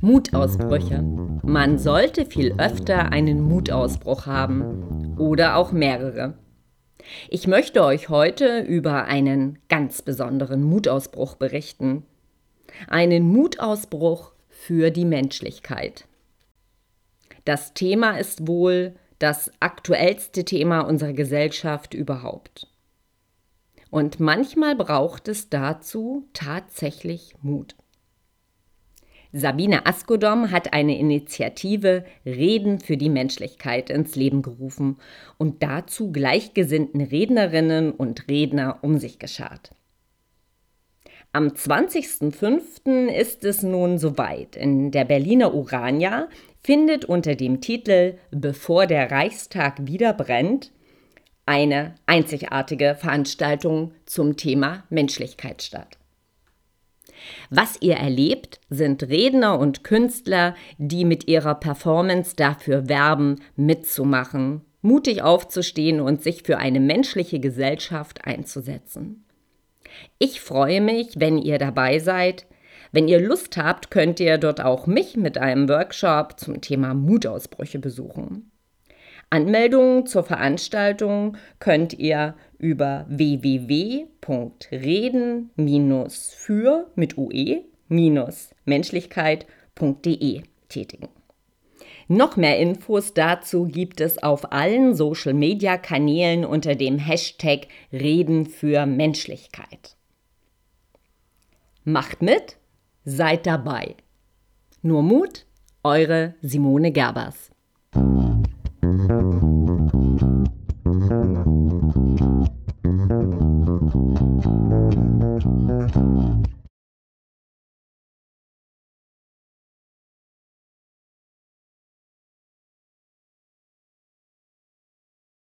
Mutausbrüche. Man sollte viel öfter einen Mutausbruch haben oder auch mehrere. Ich möchte euch heute über einen ganz besonderen Mutausbruch berichten. Einen Mutausbruch für die Menschlichkeit. Das Thema ist wohl das aktuellste Thema unserer Gesellschaft überhaupt. Und manchmal braucht es dazu tatsächlich Mut. Sabine Askodom hat eine Initiative Reden für die Menschlichkeit ins Leben gerufen und dazu gleichgesinnten Rednerinnen und Redner um sich geschart. Am 20.05. ist es nun soweit. In der Berliner Urania findet unter dem Titel Bevor der Reichstag wieder brennt eine einzigartige Veranstaltung zum Thema Menschlichkeit statt. Was ihr erlebt, sind Redner und Künstler, die mit ihrer Performance dafür werben, mitzumachen, mutig aufzustehen und sich für eine menschliche Gesellschaft einzusetzen. Ich freue mich, wenn ihr dabei seid. Wenn ihr Lust habt, könnt ihr dort auch mich mit einem Workshop zum Thema Mutausbrüche besuchen. Anmeldungen zur Veranstaltung könnt ihr über www.reden-für mit ue-menschlichkeit.de tätigen. Noch mehr Infos dazu gibt es auf allen Social-Media-Kanälen unter dem Hashtag Reden für Menschlichkeit. Macht mit, seid dabei. Nur Mut, eure Simone Gerbers.